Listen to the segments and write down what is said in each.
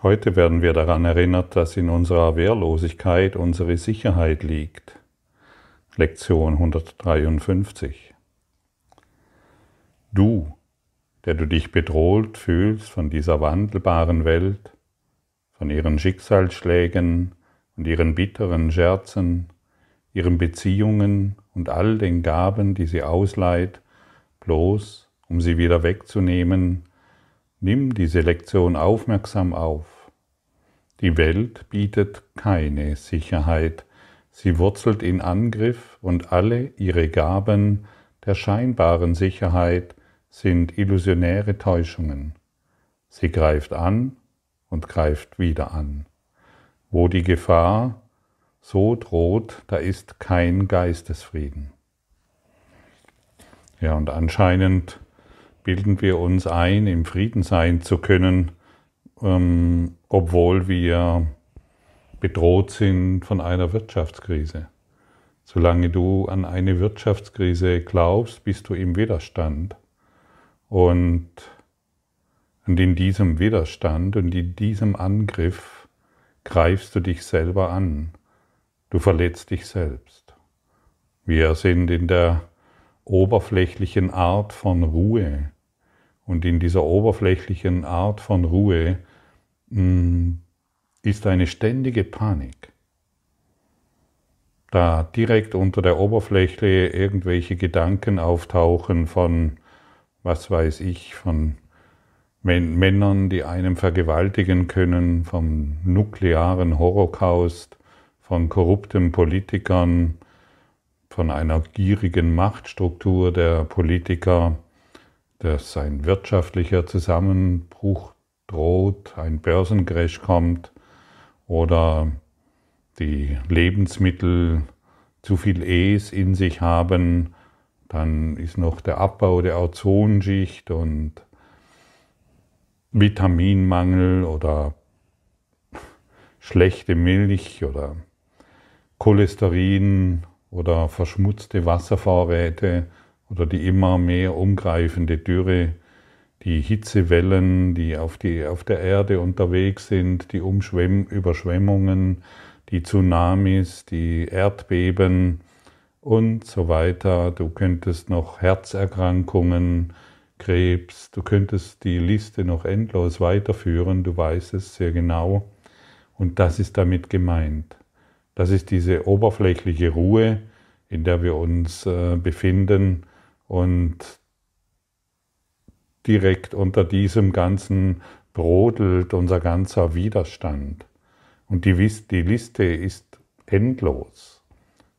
Heute werden wir daran erinnert, dass in unserer Wehrlosigkeit unsere Sicherheit liegt. Lektion 153. Du, der du dich bedroht fühlst von dieser wandelbaren Welt, von ihren Schicksalsschlägen und ihren bitteren Scherzen, ihren Beziehungen und all den Gaben, die sie ausleiht, bloß um sie wieder wegzunehmen, nimm diese Lektion aufmerksam auf. Die Welt bietet keine Sicherheit, sie wurzelt in Angriff und alle ihre Gaben der scheinbaren Sicherheit sind illusionäre Täuschungen. Sie greift an und greift wieder an. Wo die Gefahr so droht, da ist kein Geistesfrieden. Ja, und anscheinend bilden wir uns ein, im Frieden sein zu können, ähm, obwohl wir bedroht sind von einer Wirtschaftskrise. Solange du an eine Wirtschaftskrise glaubst, bist du im Widerstand. Und, und in diesem Widerstand und in diesem Angriff greifst du dich selber an. Du verletzt dich selbst. Wir sind in der oberflächlichen Art von Ruhe. Und in dieser oberflächlichen Art von Ruhe mh, hm, ist eine ständige Panik. Da direkt unter der Oberfläche irgendwelche Gedanken auftauchen von, was weiß ich, von Männern, die einem vergewaltigen können, vom nuklearen Holocaust, von korrupten Politikern, von einer gierigen Machtstruktur der Politiker, dass ein wirtschaftlicher Zusammenbruch droht, ein Börsencrash kommt oder die Lebensmittel zu viel Es in sich haben, dann ist noch der Abbau der Ozonschicht und Vitaminmangel oder schlechte Milch oder Cholesterin oder verschmutzte Wasservorräte oder die immer mehr umgreifende Dürre, die Hitzewellen, die auf, die auf der Erde unterwegs sind, die Umschwemm Überschwemmungen, die Tsunamis, die Erdbeben und so weiter. Du könntest noch Herzerkrankungen, Krebs, du könntest die Liste noch endlos weiterführen, du weißt es sehr genau. Und das ist damit gemeint. Das ist diese oberflächliche Ruhe, in der wir uns äh, befinden und direkt unter diesem Ganzen brodelt unser ganzer Widerstand. Und die, die Liste ist endlos.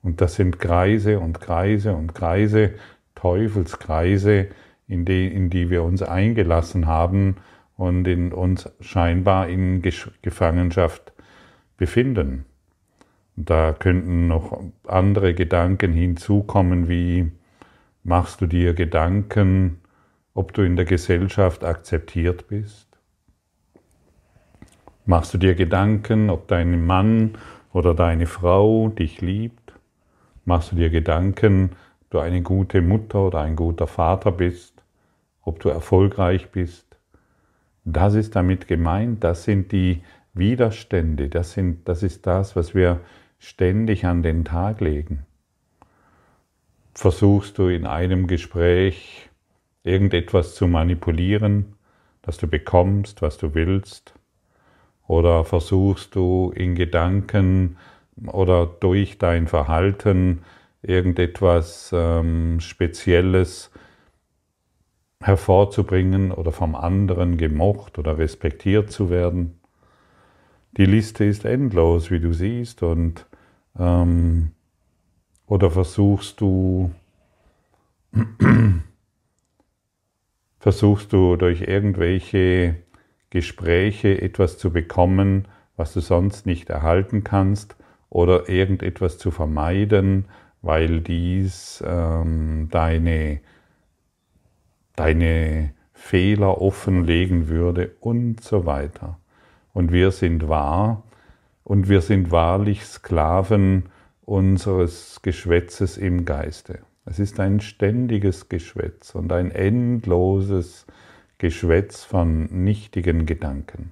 Und das sind Kreise und Kreise und Kreise, Teufelskreise, in die, in die wir uns eingelassen haben und in uns scheinbar in Gefangenschaft befinden. Da könnten noch andere Gedanken hinzukommen, wie machst du dir Gedanken, ob du in der Gesellschaft akzeptiert bist? Machst du dir Gedanken, ob dein Mann oder deine Frau dich liebt? Machst du dir Gedanken, ob du eine gute Mutter oder ein guter Vater bist? Ob du erfolgreich bist? Das ist damit gemeint, das sind die Widerstände, das, sind, das ist das, was wir ständig an den Tag legen? Versuchst du in einem Gespräch irgendetwas zu manipulieren, dass du bekommst, was du willst? Oder versuchst du in Gedanken oder durch dein Verhalten irgendetwas ähm, Spezielles hervorzubringen oder vom anderen gemocht oder respektiert zu werden? Die Liste ist endlos, wie du siehst, und ähm, oder versuchst du, versuchst du durch irgendwelche Gespräche etwas zu bekommen, was du sonst nicht erhalten kannst, oder irgendetwas zu vermeiden, weil dies ähm, deine, deine Fehler offenlegen würde und so weiter. Und wir sind wahr, und wir sind wahrlich Sklaven unseres Geschwätzes im Geiste. Es ist ein ständiges Geschwätz und ein endloses Geschwätz von nichtigen Gedanken.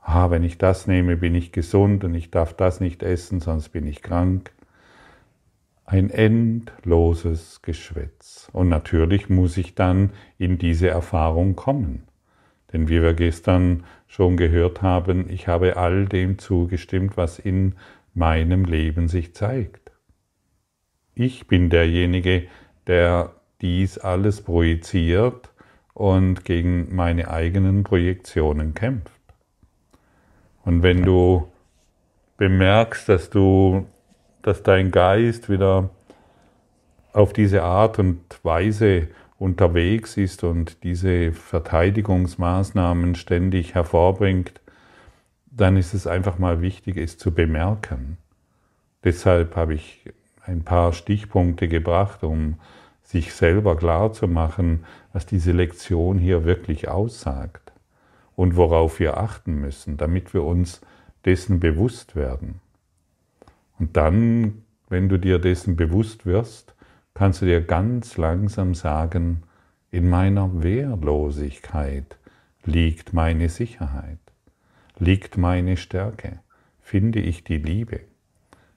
ah, wenn ich das nehme, bin ich gesund und ich darf das nicht essen, sonst bin ich krank. Ein endloses Geschwätz. Und natürlich muss ich dann in diese Erfahrung kommen. Denn wie wir gestern schon gehört haben, ich habe all dem zugestimmt, was in meinem Leben sich zeigt. Ich bin derjenige, der dies alles projiziert und gegen meine eigenen Projektionen kämpft. Und wenn du bemerkst, dass du, dass dein Geist wieder auf diese Art und Weise unterwegs ist und diese Verteidigungsmaßnahmen ständig hervorbringt, dann ist es einfach mal wichtig, es zu bemerken. Deshalb habe ich ein paar Stichpunkte gebracht, um sich selber klar zu machen, was diese Lektion hier wirklich aussagt und worauf wir achten müssen, damit wir uns dessen bewusst werden. Und dann, wenn du dir dessen bewusst wirst, kannst du dir ganz langsam sagen, in meiner Wehrlosigkeit liegt meine Sicherheit, liegt meine Stärke, finde ich die Liebe.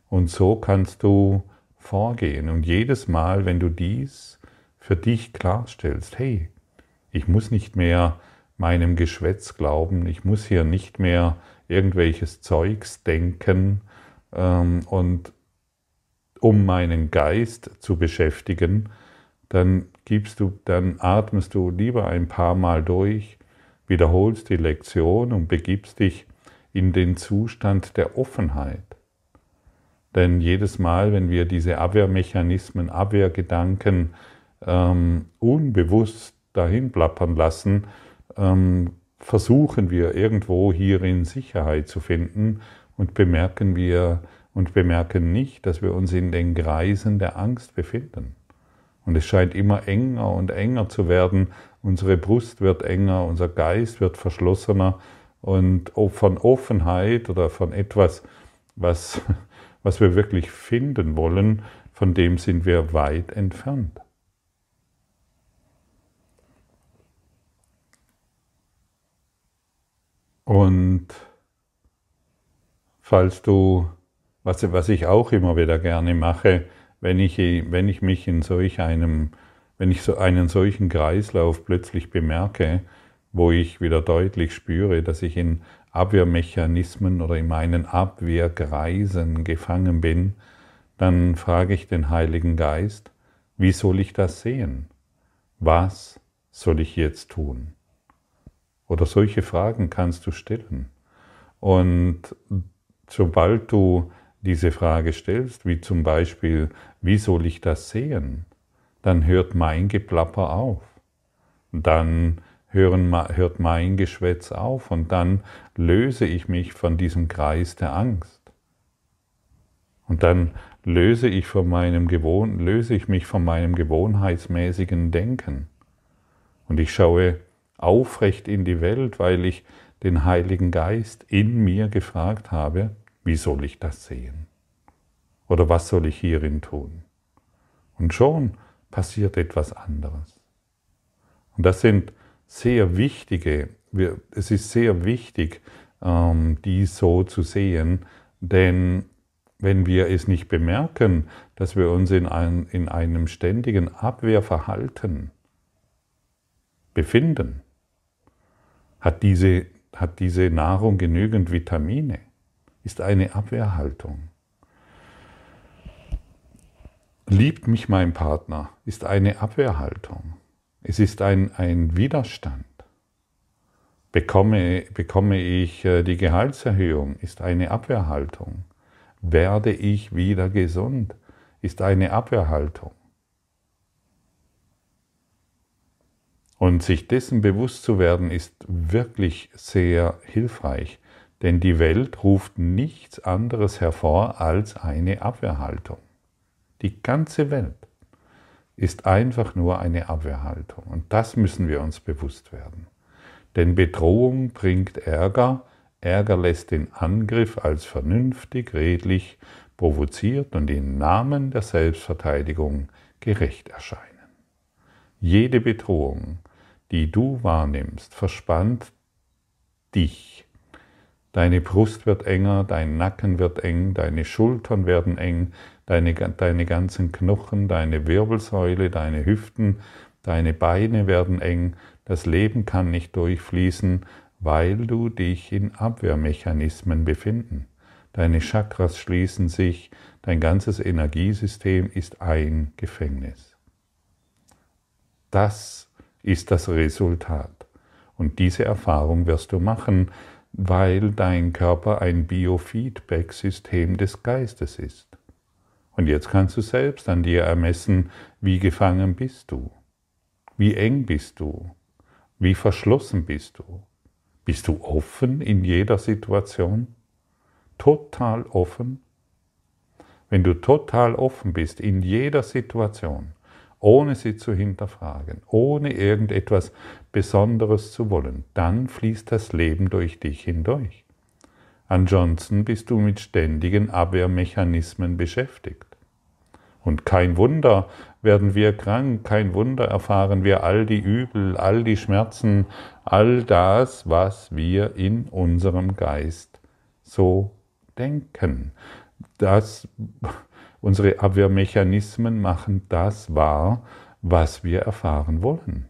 Und so kannst du vorgehen. Und jedes Mal, wenn du dies für dich klarstellst, hey, ich muss nicht mehr meinem Geschwätz glauben, ich muss hier nicht mehr irgendwelches Zeugs denken ähm, und um meinen Geist zu beschäftigen, dann gibst du, dann atmest du lieber ein paar Mal durch, wiederholst die Lektion und begibst dich in den Zustand der Offenheit. Denn jedes Mal, wenn wir diese Abwehrmechanismen, Abwehrgedanken ähm, unbewusst dahin plappern lassen, ähm, versuchen wir irgendwo hierin Sicherheit zu finden und bemerken wir und bemerken nicht, dass wir uns in den Kreisen der Angst befinden. Und es scheint immer enger und enger zu werden. Unsere Brust wird enger, unser Geist wird verschlossener und von Offenheit oder von etwas, was was wir wirklich finden wollen, von dem sind wir weit entfernt. Und falls du, was, was ich auch immer wieder gerne mache, wenn ich, wenn ich mich in solch einem, wenn ich so einen solchen Kreislauf plötzlich bemerke, wo ich wieder deutlich spüre, dass ich in Abwehrmechanismen oder in meinen Abwehrkreisen gefangen bin, dann frage ich den Heiligen Geist, wie soll ich das sehen? Was soll ich jetzt tun? Oder solche Fragen kannst du stellen. Und sobald du diese Frage stellst, wie zum Beispiel, wie soll ich das sehen? Dann hört mein Geplapper auf. Dann hören, hört mein Geschwätz auf und dann löse ich mich von diesem Kreis der Angst. Und dann löse ich, von meinem Gewohn, löse ich mich von meinem gewohnheitsmäßigen Denken. Und ich schaue aufrecht in die Welt, weil ich den Heiligen Geist in mir gefragt habe, wie soll ich das sehen? Oder was soll ich hierin tun? Und schon passiert etwas anderes. Und das sind sehr wichtige, es ist sehr wichtig, ähm, dies so zu sehen, denn wenn wir es nicht bemerken, dass wir uns in, ein, in einem ständigen Abwehrverhalten befinden, hat diese, hat diese Nahrung genügend Vitamine, ist eine Abwehrhaltung. Liebt mich mein Partner, ist eine Abwehrhaltung. Es ist ein, ein Widerstand. Bekomme, bekomme ich äh, die Gehaltserhöhung, ist eine Abwehrhaltung. Werde ich wieder gesund, ist eine Abwehrhaltung. Und sich dessen bewusst zu werden, ist wirklich sehr hilfreich, denn die Welt ruft nichts anderes hervor als eine Abwehrhaltung. Die ganze Welt ist einfach nur eine Abwehrhaltung. Und das müssen wir uns bewusst werden. Denn Bedrohung bringt Ärger, Ärger lässt den Angriff als vernünftig, redlich, provoziert und im Namen der Selbstverteidigung gerecht erscheinen. Jede Bedrohung, die du wahrnimmst, verspannt dich Deine Brust wird enger, dein Nacken wird eng, deine Schultern werden eng, deine, deine ganzen Knochen, deine Wirbelsäule, deine Hüften, deine Beine werden eng. Das Leben kann nicht durchfließen, weil du dich in Abwehrmechanismen befinden. Deine Chakras schließen sich, dein ganzes Energiesystem ist ein Gefängnis. Das ist das Resultat. Und diese Erfahrung wirst du machen, weil dein Körper ein Biofeedback-System des Geistes ist. Und jetzt kannst du selbst an dir ermessen, wie gefangen bist du, wie eng bist du, wie verschlossen bist du. Bist du offen in jeder Situation? Total offen? Wenn du total offen bist in jeder Situation, ohne sie zu hinterfragen, ohne irgendetwas Besonderes zu wollen, dann fließt das Leben durch dich hindurch. Ansonsten bist du mit ständigen Abwehrmechanismen beschäftigt. Und kein Wunder werden wir krank, kein Wunder erfahren wir all die Übel, all die Schmerzen, all das, was wir in unserem Geist so denken. Das, unsere Abwehrmechanismen machen das wahr, was wir erfahren wollen.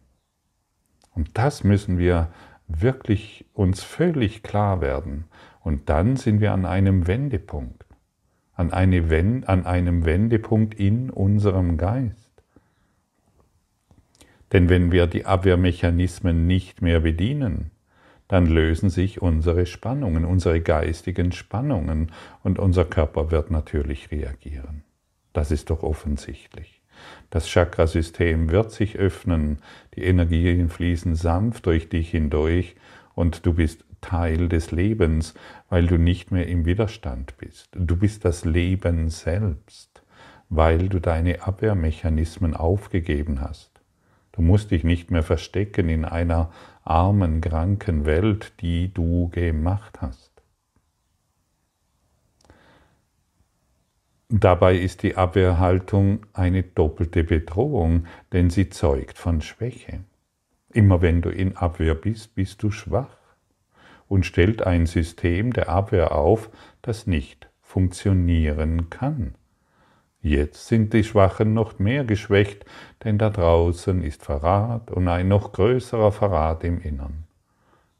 Und das müssen wir wirklich uns völlig klar werden. Und dann sind wir an einem Wendepunkt an, eine Wend, an einem Wendepunkt in unserem Geist. Denn wenn wir die Abwehrmechanismen nicht mehr bedienen, dann lösen sich unsere Spannungen, unsere geistigen Spannungen und unser Körper wird natürlich reagieren. Das ist doch offensichtlich. Das Chakrasystem wird sich öffnen, die Energien fließen sanft durch dich hindurch und du bist Teil des Lebens, weil du nicht mehr im Widerstand bist. Du bist das Leben selbst, weil du deine Abwehrmechanismen aufgegeben hast. Du musst dich nicht mehr verstecken in einer armen, kranken Welt, die du gemacht hast. Dabei ist die Abwehrhaltung eine doppelte Bedrohung, denn sie zeugt von Schwäche. Immer wenn du in Abwehr bist, bist du schwach und stellt ein System der Abwehr auf, das nicht funktionieren kann. Jetzt sind die Schwachen noch mehr geschwächt, denn da draußen ist Verrat und ein noch größerer Verrat im Innern.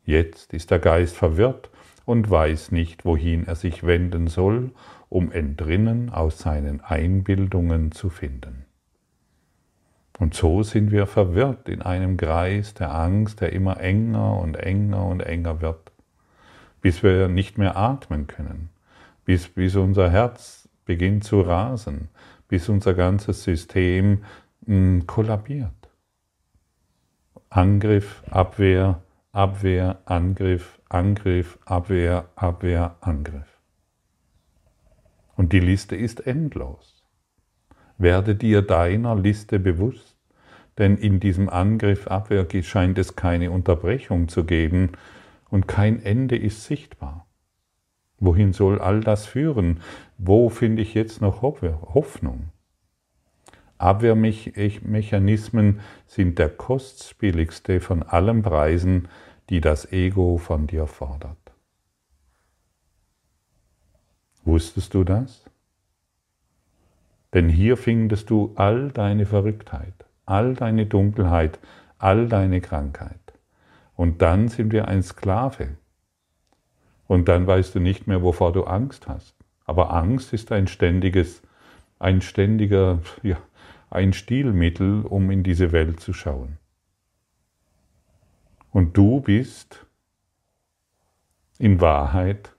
Jetzt ist der Geist verwirrt und weiß nicht, wohin er sich wenden soll, um Entrinnen aus seinen Einbildungen zu finden. Und so sind wir verwirrt in einem Kreis der Angst, der immer enger und enger und enger wird bis wir nicht mehr atmen können, bis, bis unser Herz beginnt zu rasen, bis unser ganzes System mh, hm, kollabiert. Angriff, Abwehr, Abwehr, Angriff, Angriff, Abwehr, Abwehr, Angriff. Und die Liste ist endlos. Werde dir deiner Liste bewusst, denn in diesem Angriff, Abwehr scheint es keine Unterbrechung zu geben, und kein Ende ist sichtbar. Wohin soll all das führen? Wo finde ich jetzt noch Hoffnung? Abwehrmechanismen sind der kostspieligste von allen Preisen, die das Ego von dir fordert. Wusstest du das? Denn hier findest du all deine Verrücktheit, all deine Dunkelheit, all deine Krankheit. Und dann sind wir ein Sklave. Und dann weißt du nicht mehr, wovor du Angst hast. Aber Angst ist ein ständiges, ein ständiger, ja, ein Stilmittel, um in diese Welt zu schauen. Und du bist in Wahrheit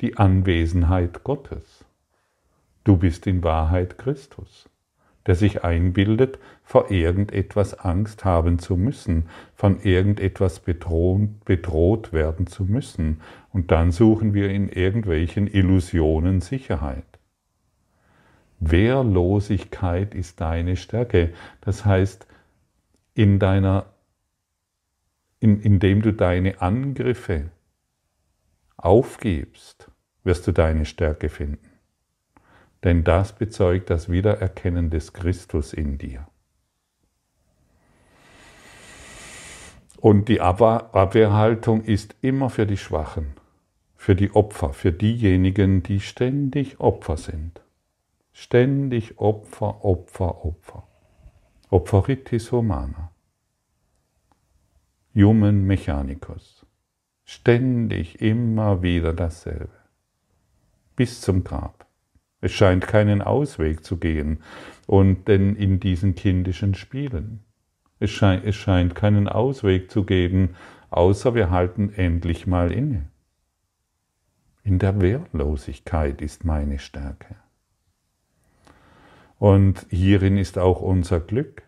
die Anwesenheit Gottes. Du bist in Wahrheit Christus der sich einbildet, vor irgendetwas Angst haben zu müssen, von irgendetwas bedroht, bedroht werden zu müssen. Und dann suchen wir in irgendwelchen Illusionen Sicherheit. Wehrlosigkeit ist deine Stärke. Das heißt, in deiner, in, indem du deine Angriffe aufgibst, wirst du deine Stärke finden denn das bezeugt das Wiedererkennen des Christus in dir. Und die Abwehrhaltung ist immer für die Schwachen, für die Opfer, für diejenigen, die ständig Opfer sind. Ständig Opfer, Opfer, Opfer. Opferitis humana. Human Mechanicus. Ständig immer wieder dasselbe. Bis zum Grab. Es scheint keinen Ausweg zu gehen und denn in diesen kindischen Spielen. Es scheint, es scheint keinen Ausweg zu geben, außer wir halten endlich mal inne. In der Wehrlosigkeit ist meine Stärke. Und hierin ist auch unser Glück,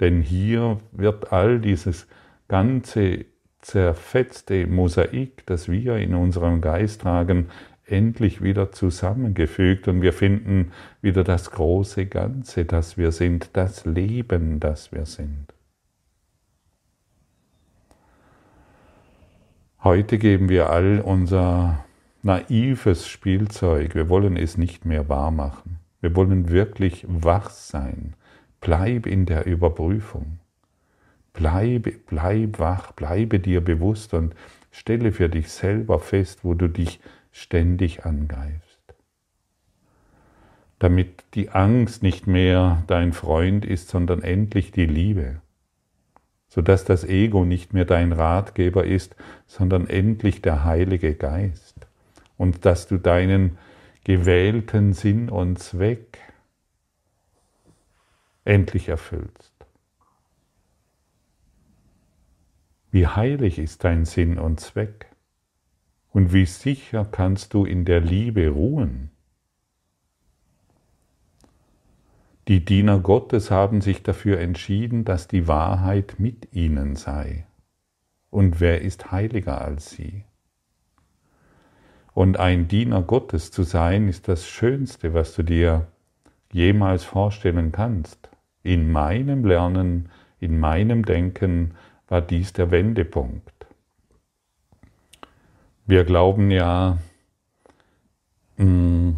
denn hier wird all dieses ganze zerfetzte Mosaik, das wir in unserem Geist tragen, endlich wieder zusammengefügt und wir finden wieder das große Ganze, das wir sind, das Leben, das wir sind. Heute geben wir all unser naives Spielzeug, wir wollen es nicht mehr wahr machen. Wir wollen wirklich wach sein. Bleib in der Überprüfung. Bleibe, bleib wach, bleibe dir bewusst und stelle für dich selber fest, wo du dich ständig angreifst. Damit die Angst nicht mehr dein Freund ist, sondern endlich die Liebe. Sodass das Ego nicht mehr dein Ratgeber ist, sondern endlich der Heilige Geist. Und dass du deinen gewählten Sinn und Zweck endlich erfüllst. Wie heilig ist dein Sinn und Zweck? Und wie sicher kannst du in der Liebe ruhen? Die Diener Gottes haben sich dafür entschieden, dass die Wahrheit mit ihnen sei. Und wer ist heiliger als sie? Und ein Diener Gottes zu sein, ist das Schönste, was du dir jemals vorstellen kannst. In meinem Lernen, in meinem Denken war dies der Wendepunkt. Wir glauben ja, mm,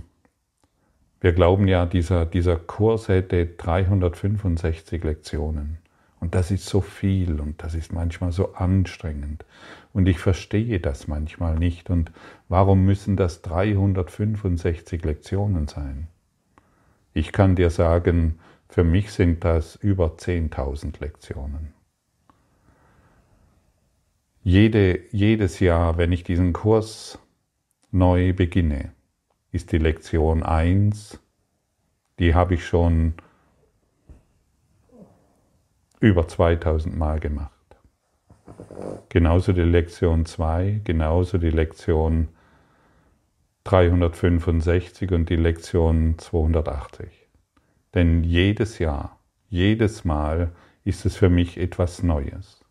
wir glauben ja, dieser, dieser Kurs hätte 365 Lektionen. Und das ist so viel und das ist manchmal so anstrengend. Und ich verstehe das manchmal nicht. Und warum müssen das 365 Lektionen sein? Ich kann dir sagen, für mich sind das über 10.000 Lektionen. Jede, jedes Jahr, wenn ich diesen Kurs neu beginne, ist die Lektion 1, die habe ich schon über 2000 Mal gemacht. Genauso die Lektion 2, genauso die Lektion 365 und die Lektion 280. Denn jedes Jahr, jedes Mal ist es für mich etwas Neues.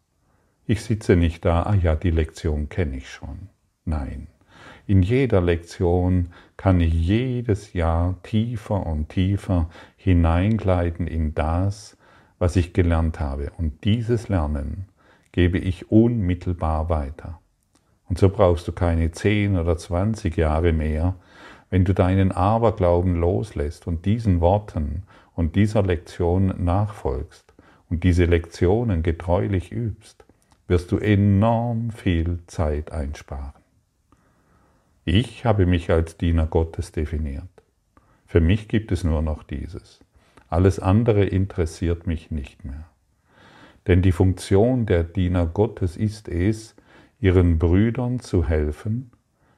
Ich sitze nicht da, ah ja, die Lektion kenne ich schon. Nein. In jeder Lektion kann ich jedes Jahr tiefer und tiefer hineingleiten in das, was ich gelernt habe. Und dieses Lernen gebe ich unmittelbar weiter. Und so brauchst du keine 10 oder 20 Jahre mehr, wenn du deinen Aberglauben loslässt und diesen Worten und dieser Lektion nachfolgst und diese Lektionen getreulich übst, wirst du enorm viel Zeit einsparen. Ich habe mich als Diener Gottes definiert. Für mich gibt es nur noch dieses. Alles andere interessiert mich nicht mehr. Denn die Funktion der Diener Gottes ist es, ihren Brüdern zu helfen,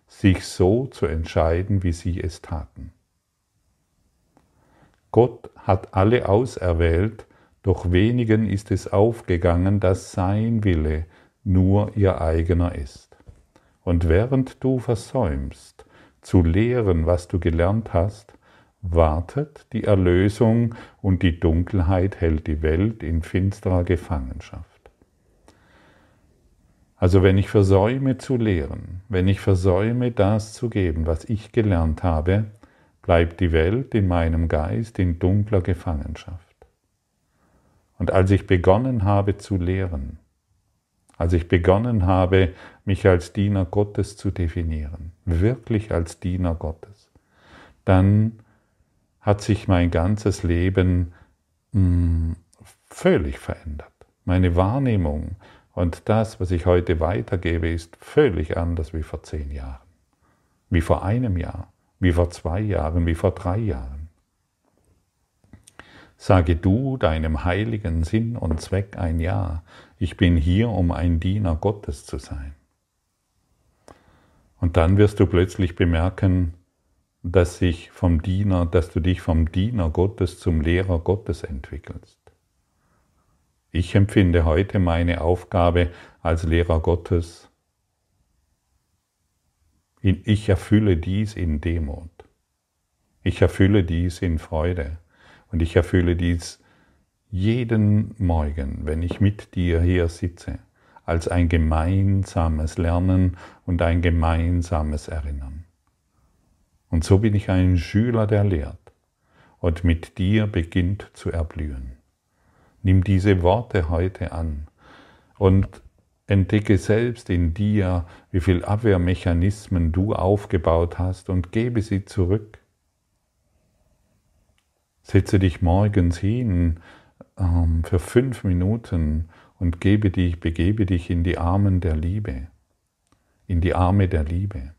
sich so zu entscheiden, wie sie es taten. Gott hat alle auserwählt, doch wenigen ist es aufgegangen, dass sein Wille nur ihr eigener ist. Und während du versäumst, zu lehren, was du gelernt hast, wartet die Erlösung und die Dunkelheit hält die Welt in finsterer Gefangenschaft. Also wenn ich versäume zu lehren, wenn ich versäume das zu geben, was ich gelernt habe, bleibt die Welt in meinem Geist in dunkler Gefangenschaft. Und als ich begonnen habe zu lehren, als ich begonnen habe, mich als Diener Gottes zu definieren, wirklich als Diener Gottes, dann hat sich mein ganzes Leben hm, völlig verändert. Meine Wahrnehmung und das, was ich heute weitergebe, ist völlig anders wie vor zehn Jahren. wie vor einem Jahr, wie vor zwei Jahren, wie vor drei Jahren. Sage du deinem heiligen Sinn und Zweck ein Ja. Ich bin hier, um ein Diener Gottes zu sein. Und dann wirst du plötzlich bemerken, dass sich vom Diener, dass du dich vom Diener Gottes zum Lehrer Gottes entwickelst. Ich empfinde heute meine Aufgabe als Lehrer Gottes. Ich erfülle dies in Demut. Ich erfülle dies in Freude. Und ich erfülle dies jeden Morgen, wenn ich mit dir hier sitze, als ein gemeinsames Lernen und ein gemeinsames Erinnern. Und so bin ich ein Schüler, der lehrt und mit dir beginnt zu erblühen. Nimm diese Worte heute an und entdecke selbst in dir, wie viel Abwehrmechanismen du aufgebaut hast und gebe sie zurück. Setze dich morgens hin ähm, für fünf Minuten und gebe dich, begebe dich in die Armen der Liebe, in die Arme der Liebe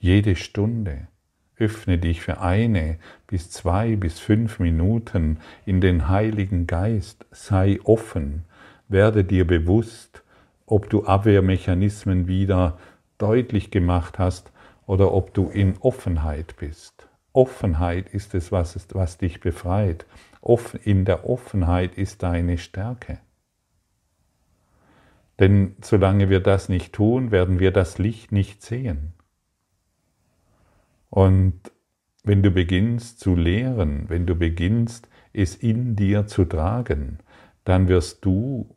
jede Stunde. Öffne dich für eine bis zwei bis fünf Minuten in den Heiligen Geist. Sei offen. Werde dir bewusst, ob du Abwehrmechanismen wieder deutlich gemacht hast oder ob du in Offenheit bist. Offenheit ist es, was, was dich befreit. In der Offenheit ist deine Stärke. Denn solange wir das nicht tun, werden wir das Licht nicht sehen. Und wenn du beginnst zu lehren, wenn du beginnst, es in dir zu tragen, dann wirst du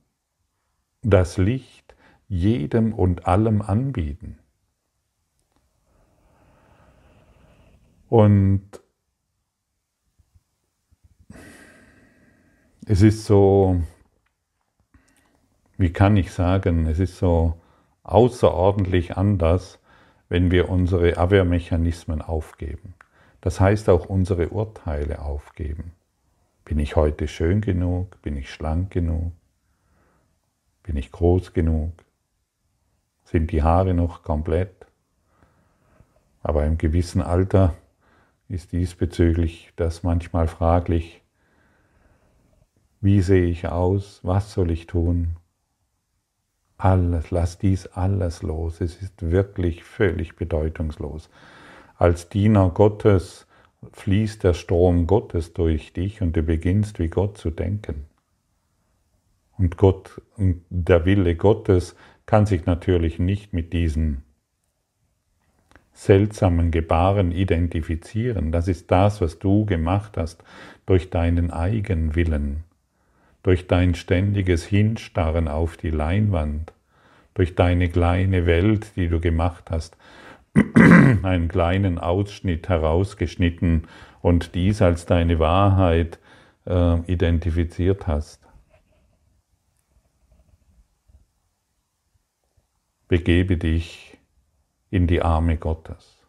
das Licht jedem und allem anbieten. Und es ist so, wie kann ich sagen, es ist so außerordentlich anders, wenn wir unsere Abwehrmechanismen aufgeben. Das heißt auch unsere Urteile aufgeben. Bin ich heute schön genug? Bin ich schlank genug? Bin ich groß genug? Sind die Haare noch komplett? Aber im gewissen Alter ist diesbezüglich das manchmal fraglich. Wie sehe ich aus? Was soll ich tun? Alles, lass dies alles los. Es ist wirklich völlig bedeutungslos. Als Diener Gottes fließt der Strom Gottes durch dich und du beginnst wie Gott zu denken. Und Gott, der Wille Gottes kann sich natürlich nicht mit diesen seltsamen Gebaren identifizieren. Das ist das, was du gemacht hast durch deinen Eigenwillen durch dein ständiges Hinstarren auf die Leinwand, durch deine kleine Welt, die du gemacht hast, einen kleinen Ausschnitt herausgeschnitten und dies als deine Wahrheit äh, identifiziert hast. Begebe dich in die Arme Gottes.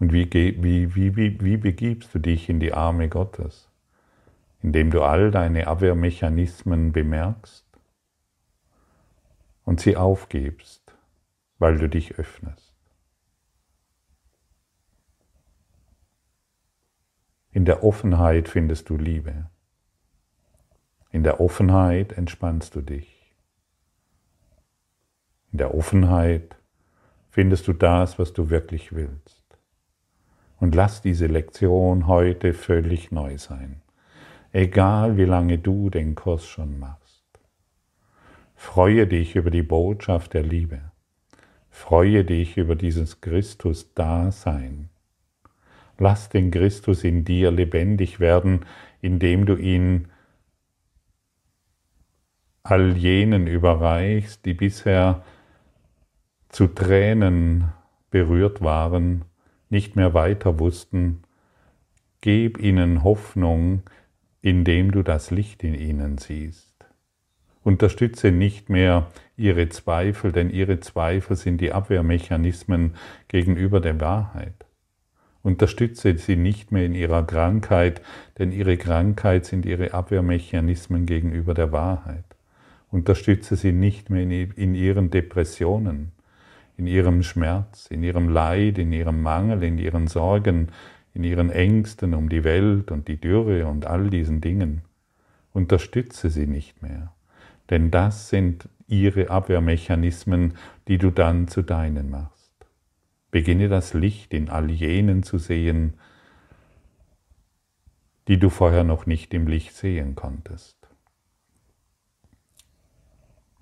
Und wie, wie, wie, wie, begibst du dich in die Arme Gottes? indem du all deine Abwehrmechanismen bemerkst und sie aufgibst, weil du dich öffnest. In der Offenheit findest du Liebe. In der Offenheit entspannst du dich. In der Offenheit findest du das, was du wirklich willst. Und lass diese Lektion heute völlig neu sein egal wie lange du den Kurs schon machst. Freue dich über die Botschaft der Liebe. Freue dich über dieses Christus-Dasein. Lass den Christus in dir lebendig werden, indem du ihn all jenen überreichst, die bisher zu Tränen berührt waren, nicht mehr weiter wussten. Gib ihnen Hoffnung, indem du das Licht in ihnen siehst. Unterstütze nicht mehr ihre Zweifel, denn ihre Zweifel sind die Abwehrmechanismen gegenüber der Wahrheit. Unterstütze sie nicht mehr in ihrer Krankheit, denn ihre Krankheit sind ihre Abwehrmechanismen gegenüber der Wahrheit. Unterstütze sie nicht mehr in ihren Depressionen, in ihrem Schmerz, in ihrem Leid, in ihrem Mangel, in ihren Sorgen, in ihren Ängsten um die Welt und die Dürre und all diesen Dingen. Unterstütze sie nicht mehr, denn das sind ihre Abwehrmechanismen, die du dann zu deinen machst. Beginne das Licht in all jenen zu sehen, die du vorher noch nicht im Licht sehen konntest.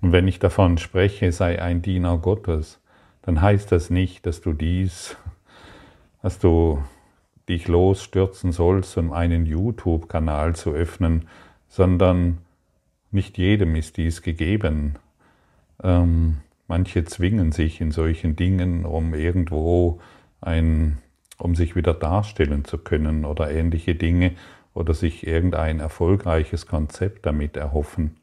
Und wenn ich davon spreche, sei ein Diener Gottes, dann heißt das nicht, dass du dies, dass du dich losstürzen sollst, um einen YouTube-Kanal zu öffnen, sondern nicht jedem ist dies gegeben. Ähm, manche zwingen sich in solchen Dingen, um irgendwo ein, um sich wieder darstellen zu können oder ähnliche Dinge oder sich irgendein erfolgreiches Konzept damit erhoffen.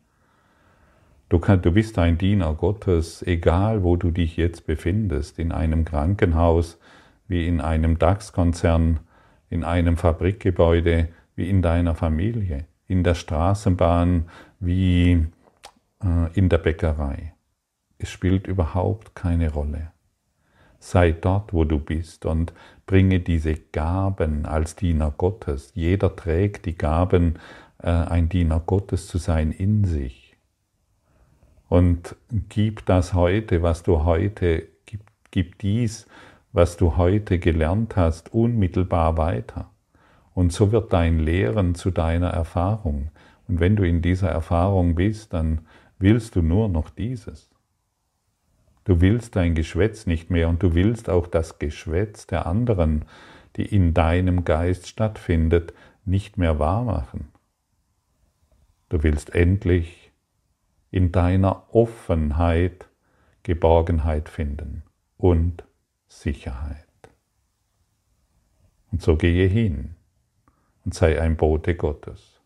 Du, kann, du bist ein Diener Gottes, egal wo du dich jetzt befindest, in einem Krankenhaus, wie in einem DAX-Konzern, in einem Fabrikgebäude, wie in deiner Familie, in der Straßenbahn, wie äh, in der Bäckerei. Es spielt überhaupt keine Rolle. Sei dort, wo du bist und bringe diese Gaben als Diener Gottes. Jeder trägt die Gaben, äh, ein Diener Gottes zu sein in sich und gib das heute, was du heute, gib, gib dies, was du heute gelernt hast, unmittelbar weiter. Und so wird dein Lehren zu deiner Erfahrung. Und wenn du in dieser Erfahrung bist, dann willst du nur noch dieses. Du willst dein Geschwätz nicht mehr und du willst auch das Geschwätz der anderen, die in deinem Geist stattfindet, nicht mehr wahrmachen. Du willst endlich in deiner Offenheit Geborgenheit finden und Sicherheit. Und so gehe hin und sei ein Bote Gottes.